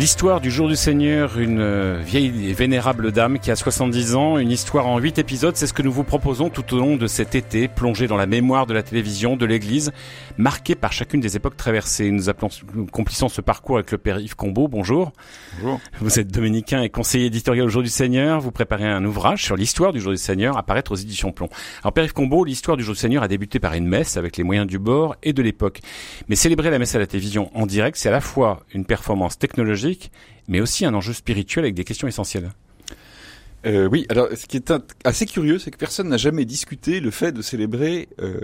L'histoire du jour du Seigneur, une euh, vieille et vénérable dame qui a 70 ans, une histoire en 8 épisodes, c'est ce que nous vous proposons tout au long de cet été, plongé dans la mémoire de la télévision, de l'église, marqué par chacune des époques traversées. Nous appelons, nous complissons ce parcours avec le père Yves Combeau, bonjour. Bonjour. Vous êtes dominicain et conseiller éditorial au jour du Seigneur, vous préparez un ouvrage sur l'histoire du jour du Seigneur à paraître aux éditions Plomb. Alors père Yves Combeau, l'histoire du jour du Seigneur a débuté par une messe avec les moyens du bord et de l'époque. Mais célébrer la messe à la télévision en direct, c'est à la fois une performance technologique mais aussi un enjeu spirituel avec des questions essentielles. Euh, oui, alors ce qui est assez curieux, c'est que personne n'a jamais discuté le fait de célébrer, euh,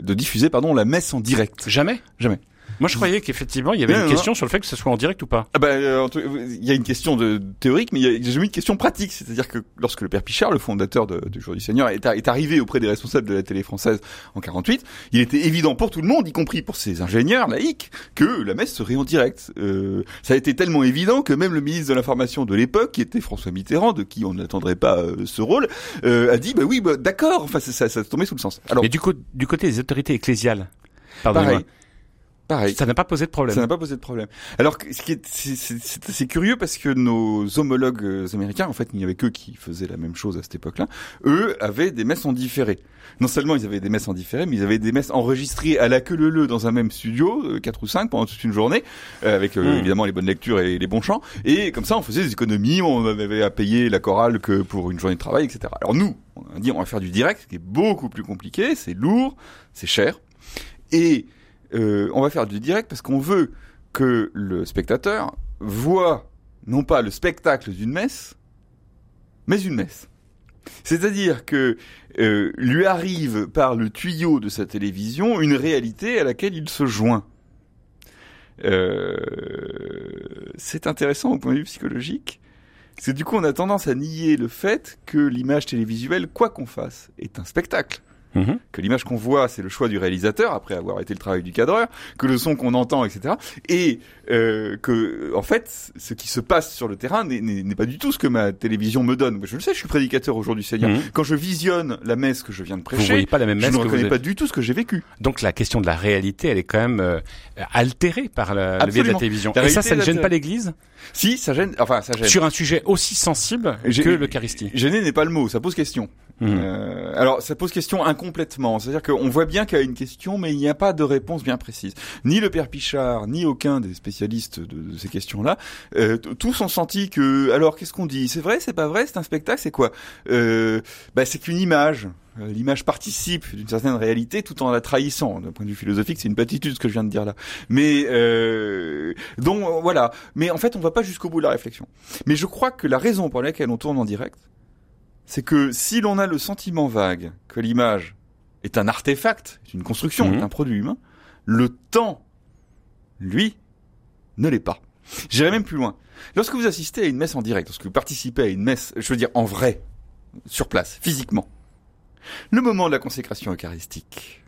de diffuser, pardon, la messe en direct. Jamais? Jamais. Moi, je croyais qu'effectivement, il y avait une question sur le fait que ce soit en direct ou pas. Ah bah, euh, il y a une question de théorique, mais il y a jamais une question pratique. C'est-à-dire que lorsque le père Pichard, le fondateur de, du Jour du Seigneur, est, est, arrivé auprès des responsables de la télé française en 48, il était évident pour tout le monde, y compris pour ses ingénieurs laïcs, que la messe serait en direct. Euh, ça a été tellement évident que même le ministre de l'Information de l'époque, qui était François Mitterrand, de qui on n'attendrait pas euh, ce rôle, euh, a dit bah oui, bah, d'accord. Enfin, ça, ça, ça tombait sous le sens. Alors, mais du, coup, du côté des autorités ecclésiales. Pareil. Ça n'a pas posé de problème. Ça n'a pas posé de problème. Alors, ce qui est, c'est assez curieux parce que nos homologues euh, américains, en fait, il n'y avait qu'eux qui faisaient la même chose à cette époque-là. Eux avaient des messes en différé. Non seulement ils avaient des messes en différé, mais ils avaient des messes enregistrées à la queue leu dans un même studio, euh, quatre ou cinq pendant toute une journée, euh, avec hmm. évidemment les bonnes lectures et les bons chants. Et comme ça, on faisait des économies, on avait à payer la chorale que pour une journée de travail, etc. Alors nous, on a dit on va faire du direct, ce qui est beaucoup plus compliqué, c'est lourd, c'est cher. Et euh, on va faire du direct parce qu'on veut que le spectateur voit non pas le spectacle d'une messe, mais une messe. C'est-à-dire que euh, lui arrive par le tuyau de sa télévision une réalité à laquelle il se joint. Euh, c'est intéressant au point de vue psychologique. Que du coup, on a tendance à nier le fait que l'image télévisuelle, quoi qu'on fasse, est un spectacle. Mhm. que l'image qu'on voit, c'est le choix du réalisateur après avoir été le travail du cadreur, que le son qu'on entend, etc. Et euh, que, en fait, ce qui se passe sur le terrain n'est pas du tout ce que ma télévision me donne. Je le sais, je suis prédicateur aujourd'hui, Seigneur. Mhm. Quand je visionne la messe que je viens de prêcher, Vous voyez pas la même messe je ne reconnais pas du tout ce que j'ai vécu. Donc la question de la réalité, elle est quand même euh, altérée par la, le biais de la télévision. Et ça, ça ne gêne pas l'Église? Si, ça gêne. Enfin, ça gêne. Sur un sujet aussi sensible que l'Eucharistie. Gêner n'est pas le mot, ça pose question. Mhm. Euh, alors, ça pose question incomplètement. C'est-à-dire qu'on voit bien qu'il y a une question, mais il n'y a pas de réponse bien précise. Ni le père Pichard, ni aucun des spécialistes de, ces questions-là, euh, tous ont senti que, alors, qu'est-ce qu'on dit? C'est vrai, c'est pas vrai, c'est un spectacle, c'est quoi? Euh, bah, C'est qu'une image. Euh, l'image participe d'une certaine réalité tout en la trahissant. D'un point de vue philosophique, c'est une platitude ce que je viens de dire là. Mais euh, donc voilà. Mais en fait, on va pas jusqu'au bout de la réflexion. Mais je crois que la raison pour laquelle on tourne en direct, c'est que si l'on a le sentiment vague que l'image est un artefact, est une construction, est mhm. un produit humain, le temps, lui, ne l'est pas. J'irai même plus loin. Lorsque vous assistez à une messe en direct, lorsque vous participez à une messe, je veux dire en vrai, sur place, physiquement, le moment de la consécration eucharistique,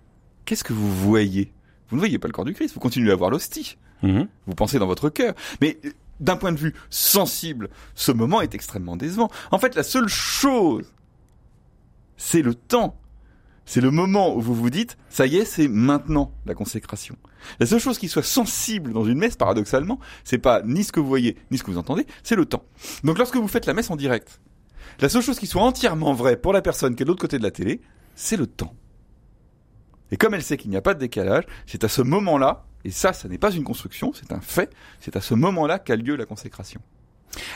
qu'est-ce que vous voyez? Vous ne voyez pas le corps du Christ, vous continuez à voir l'hostie. Mhm. Vous pensez dans votre cœur. Mais d'un point de vue sensible, ce moment est extrêmement décevant. En fait, la seule chose, c'est le temps. C'est le moment où vous vous dites, ça y est, c'est maintenant la consécration. La seule chose qui soit sensible dans une messe, paradoxalement, c'est pas ni ce que vous voyez, ni ce que vous entendez, c'est le temps. Donc lorsque vous faites la messe en direct, la seule chose qui soit entièrement vraie pour la personne qui est de l'autre côté de la télé, c'est le temps. Et comme elle sait qu'il n'y a pas de décalage, c'est à ce moment-là et ça, ça n'est pas une construction, c'est un fait. C'est à ce moment-là qu'a lieu la consécration.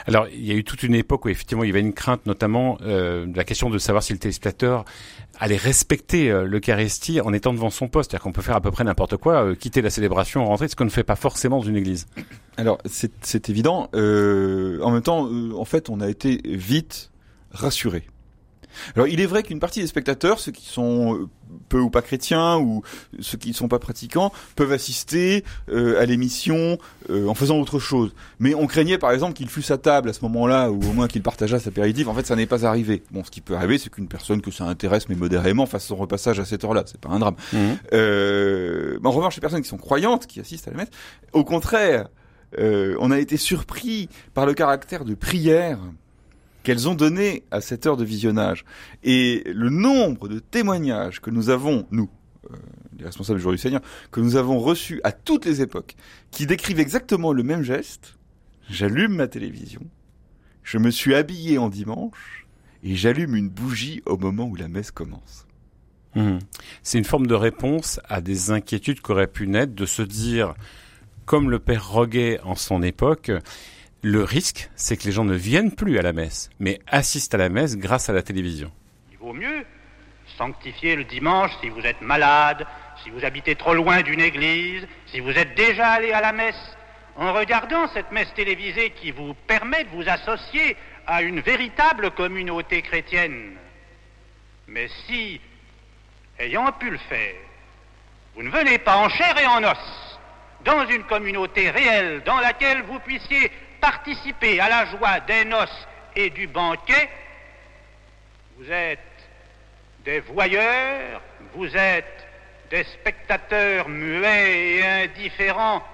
Alors, il y a eu toute une époque où effectivement il y avait une crainte, notamment euh, la question de savoir si le téléspectateur allait respecter euh, l'Eucharistie en étant devant son poste. C'est-à-dire qu'on peut faire à peu près n'importe quoi, euh, quitter la célébration, rentrer, ce qu'on ne fait pas forcément dans une église. Alors, c'est évident. Euh, en même temps, en fait, on a été vite rassuré. Alors il est vrai qu'une partie des spectateurs, ceux qui sont euh, peu ou pas chrétiens ou ceux qui ne sont pas pratiquants, peuvent assister euh, à l'émission euh, en faisant autre chose. Mais on craignait par exemple qu'il fût à table à ce moment-là ou au moins qu'il partageât sa apéritif. En fait, ça n'est pas arrivé. Bon, ce qui peut arriver, c'est qu'une personne que ça intéresse mais modérément fasse son repassage à cette heure-là. C'est pas un drame. Mmh. en revanche, les personnes qui sont croyantes, qui assistent à la messe, au contraire, on a été surpris par le caractère de prière qu'elles ont donné à cette heure de visionnage. Et le nombre de témoignages que nous avons, nous, euh, les responsables du jour du Seigneur, que nous avons reçus à toutes les époques, qui décrivent exactement le même geste, j'allume ma télévision, je me suis habillé en dimanche et j'allume une bougie au moment où la messe commence. Mmh. C'est une forme de réponse à des inquiétudes qu'aurait pu naître de se dire, comme le père Roguet en son époque, le risque, c'est que les gens ne viennent plus à la messe, mais assistent à la messe grâce à la télévision. Il vaut mieux sanctifier le dimanche si vous êtes malade, si vous habitez trop loin d'une église, si vous êtes déjà allé à la messe, en regardant cette messe télévisée qui vous permet de vous associer à une véritable communauté chrétienne. Mais si, ayant pu le faire, vous ne venez pas en chair et en os dans une communauté réelle dans laquelle vous puissiez participer à la joie des noces et du banquet, vous êtes des voyeurs, vous êtes des spectateurs muets et indifférents,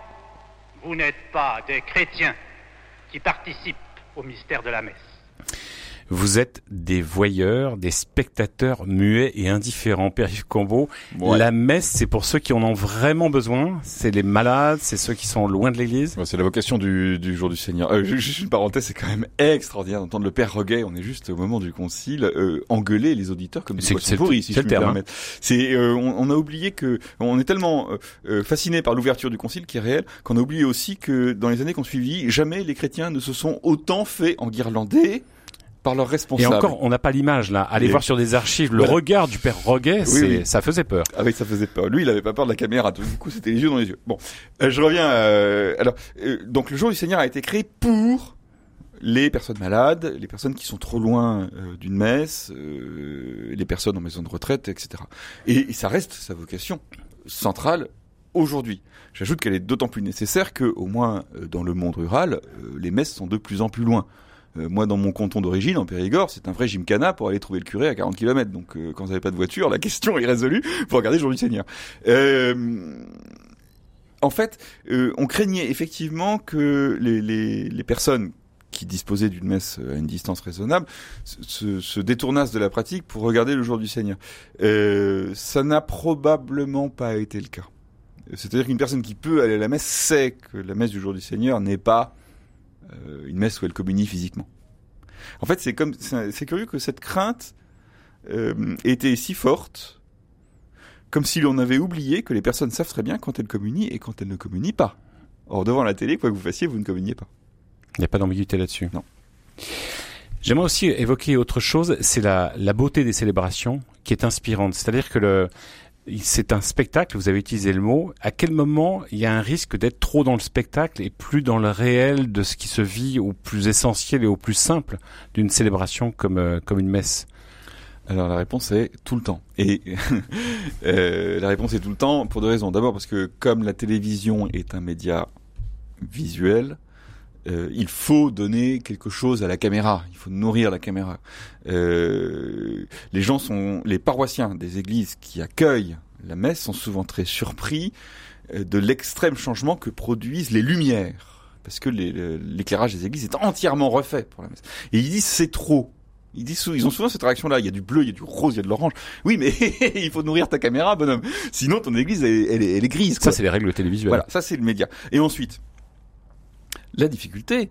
vous n'êtes pas des chrétiens qui participent au mystère de la messe. Vous êtes des voyeurs, des spectateurs muets et indifférents. Père-Yves Combo, la messe, c'est pour ceux qui en ont vraiment besoin. C'est les malades, c'est ceux qui sont loin de l'église. c'est la vocation du, du jour du Seigneur. Euh, juste une parenthèse, c'est quand même extraordinaire d'entendre le Père Roguet. On est juste au moment du concile euh, engueuler les auditeurs comme des poissons pourris, si je puis me permettre. C'est, euh, on, on, a oublié que on est tellement euh, euh, fasciné par l'ouverture du concile qui est réel qu'on a oublié aussi que dans les années qu'on suivi, jamais les chrétiens ne se sont autant fait enguirlander par leurs responsables. Et encore, on n'a pas l'image là. Allez voir sur des archives, le regard du père Roguet, ça faisait peur. Ah oui, ça faisait peur. Lui, il avait pas peur de la caméra. Du coup, c'était les yeux dans les yeux. Bon, euh, je reviens. Euh, alors, euh, donc le jour du Seigneur a été créé pour les personnes malades, les personnes qui sont trop loin d'une messe, les personnes en maison de retraite, etc. Et, et ça reste sa vocation centrale aujourd'hui. J'ajoute qu'elle est d'autant plus nécessaire que, au moins dans le monde rural, les messes sont de plus en plus loin. Euh, moi, dans mon canton d'origine, en Périgord, c'est un vrai gymkhana pour aller trouver le curé à 40 km. Donc, euh, quand vous n'avez pas de voiture, la question est résolue pour regarder le jour du Seigneur. Euh, en fait, on craignait effectivement que les, personnes qui disposaient d'une messe à une distance raisonnable se, se, détournassent de la pratique pour regarder le jour du Seigneur. Ça n'a probablement pas été le cas. C'est-à-dire qu'une personne qui peut aller à la messe sait que la messe du jour du Seigneur n'est pas euh, une messe où elle communie physiquement. En fait, c'est comme c'est curieux que cette crainte euh, était si forte, comme si l'on avait oublié que les personnes savent très bien quand elles communient et quand elles ne communient pas. Or, devant la télé, quoi que vous fassiez, vous ne communiez pas. Il n'y a pas d'ambiguïté là-dessus. Non. J'aimerais aussi évoquer autre chose, c'est la, la beauté des célébrations qui est inspirante. C'est-à-dire que le, c'est un spectacle, vous avez utilisé le mot. À quel moment il y a un risque d'être trop dans le spectacle et plus dans le réel de ce qui se vit au plus essentiel et au plus simple d'une célébration comme, euh, une messe? Alors la réponse est tout le temps. Et euh, la réponse est tout le temps pour deux raisons. D'abord parce que comme la télévision est un média visuel, euh, il faut donner quelque chose à la caméra, il faut nourrir la caméra. Euh, les gens sont, les paroissiens des églises qui accueillent la messe sont souvent très surpris euh, de l'extrême changement que produisent les lumières, parce que l'éclairage des églises est entièrement refait pour la messe. Et ils disent c'est trop. Ils disent, ils ont souvent cette réaction-là. Il y a du bleu, il y a du rose, il y a de l'orange. Oui, mais il faut nourrir ta caméra, bonhomme. Sinon, ton église, elle, est grise. Ça, c'est les règles télévisuelles. Voilà, ça, c'est le média. Et ensuite, la difficulté,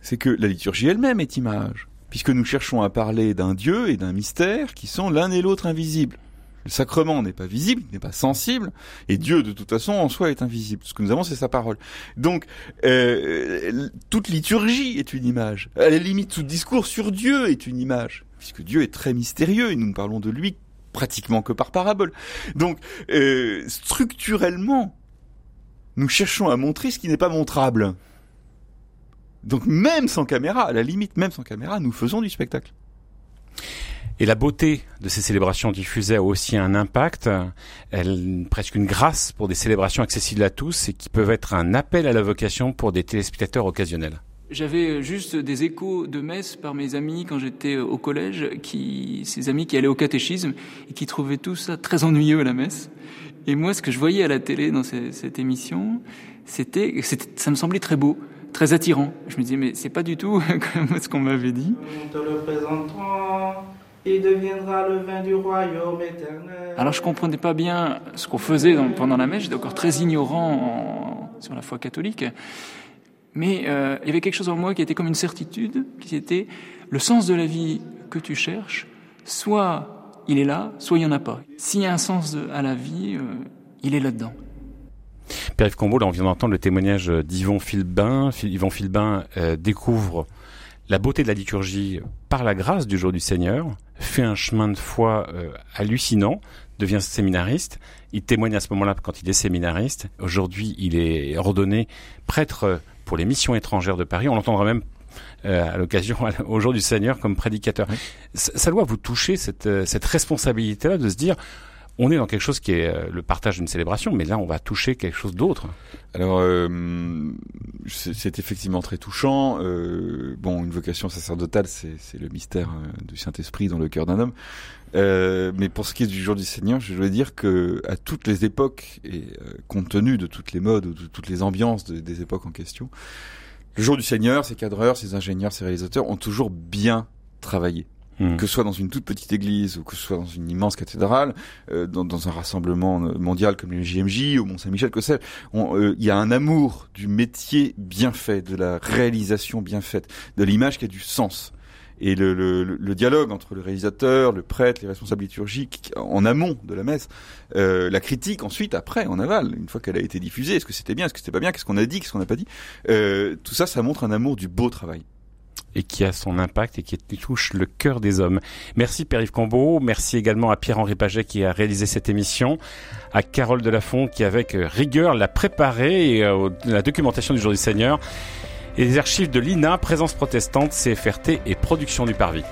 c'est que la liturgie elle-même est image, puisque nous cherchons à parler d'un Dieu et d'un mystère qui sont l'un et l'autre invisibles. Le sacrement n'est pas visible, n'est pas sensible, et Dieu, de toute façon, en soi est invisible. Ce que nous avons, c'est sa parole. Donc, euh, toute liturgie est une image. À la limite, tout discours sur Dieu est une image, puisque Dieu est très mystérieux et nous ne parlons de lui pratiquement que par parabole. Donc, euh, structurellement, nous cherchons à montrer ce qui n'est pas montrable. Donc même sans caméra, à la limite, même sans caméra, nous faisons du spectacle. Et la beauté de ces célébrations diffusées a aussi un impact, elle, presque une grâce pour des célébrations accessibles à tous et qui peuvent être un appel à la vocation pour des téléspectateurs occasionnels. J'avais juste des échos de messe par mes amis quand j'étais au collège, qui, ces amis qui allaient au catéchisme et qui trouvaient tout ça très ennuyeux à la messe. Et moi, ce que je voyais à la télé dans cette émission, c'était, ça me semblait très beau très attirant. Je me disais, mais c'est pas du tout comme ce qu'on m'avait dit. Nous te le présentons, il deviendra le vin du royaume éternel. Alors je comprenais pas bien ce qu'on faisait pendant la messe, j'étais encore très ignorant sur la foi catholique. Mais euh, il y avait quelque chose en moi qui était comme une certitude, qui était le sens de la vie que tu cherches, soit il est là, soit il n'y en a pas. S'il y a un sens à la vie, euh, il est là-dedans. Pierre-Yves Combeau, là on vient d'entendre le témoignage d'Yvon Philbin. Yvon Philbin euh, découvre la beauté de la liturgie par la grâce du jour du Seigneur, fait un chemin de foi hallucinant, devient séminariste. Il témoigne à ce moment-là quand il est séminariste. Aujourd'hui, il est ordonné prêtre pour les missions étrangères de Paris. On l'entendra même euh, à l'occasion au jour du Seigneur comme prédicateur. Ça, doit vous toucher cette, euh, cette responsabilité-là de se dire on est dans quelque chose qui est euh, le partage d'une célébration, mais là on va toucher quelque chose d'autre. Alors euh, c'est effectivement très touchant. Euh, bon, une vocation sacerdotale, c'est le mystère du Saint-Esprit dans le cœur d'un homme. mais pour ce qui est du jour du Seigneur, je dois dire que à toutes les époques et compte tenu de toutes les modes, de toutes les ambiances des époques en question, le jour du Seigneur, ses cadreurs, ses ingénieurs, ses réalisateurs ont toujours bien travaillé. Hmm. Que ce soit dans une toute petite église ou que ce soit dans une immense cathédrale, euh, dans, dans, un rassemblement mondial comme le JMJ ou Mont Saint-Michel, que c'est, euh, il y a un amour du métier bien fait, de la réalisation bien faite, de l'image qui a du sens. Et le, le, le, dialogue entre le réalisateur, le prêtre, les responsables liturgiques en amont de la messe, euh, la critique ensuite, après, en aval, une fois qu'elle a été diffusée, est-ce que c'était bien, est-ce que c'était pas bien, qu'est-ce qu'on a dit, qu'est-ce qu'on n'a pas dit, euh, tout ça, ça montre un amour du beau travail et qui a son impact et qui touche le cœur des hommes. Merci Pierre-Yves Combeau, merci également à Pierre-Henri Paget qui a réalisé cette émission, à Carole Delafont qui avec rigueur l'a préparée et euh, la documentation du Jour du Seigneur et les archives de l'INA, Présence protestante, CFRT et Production du Parvis.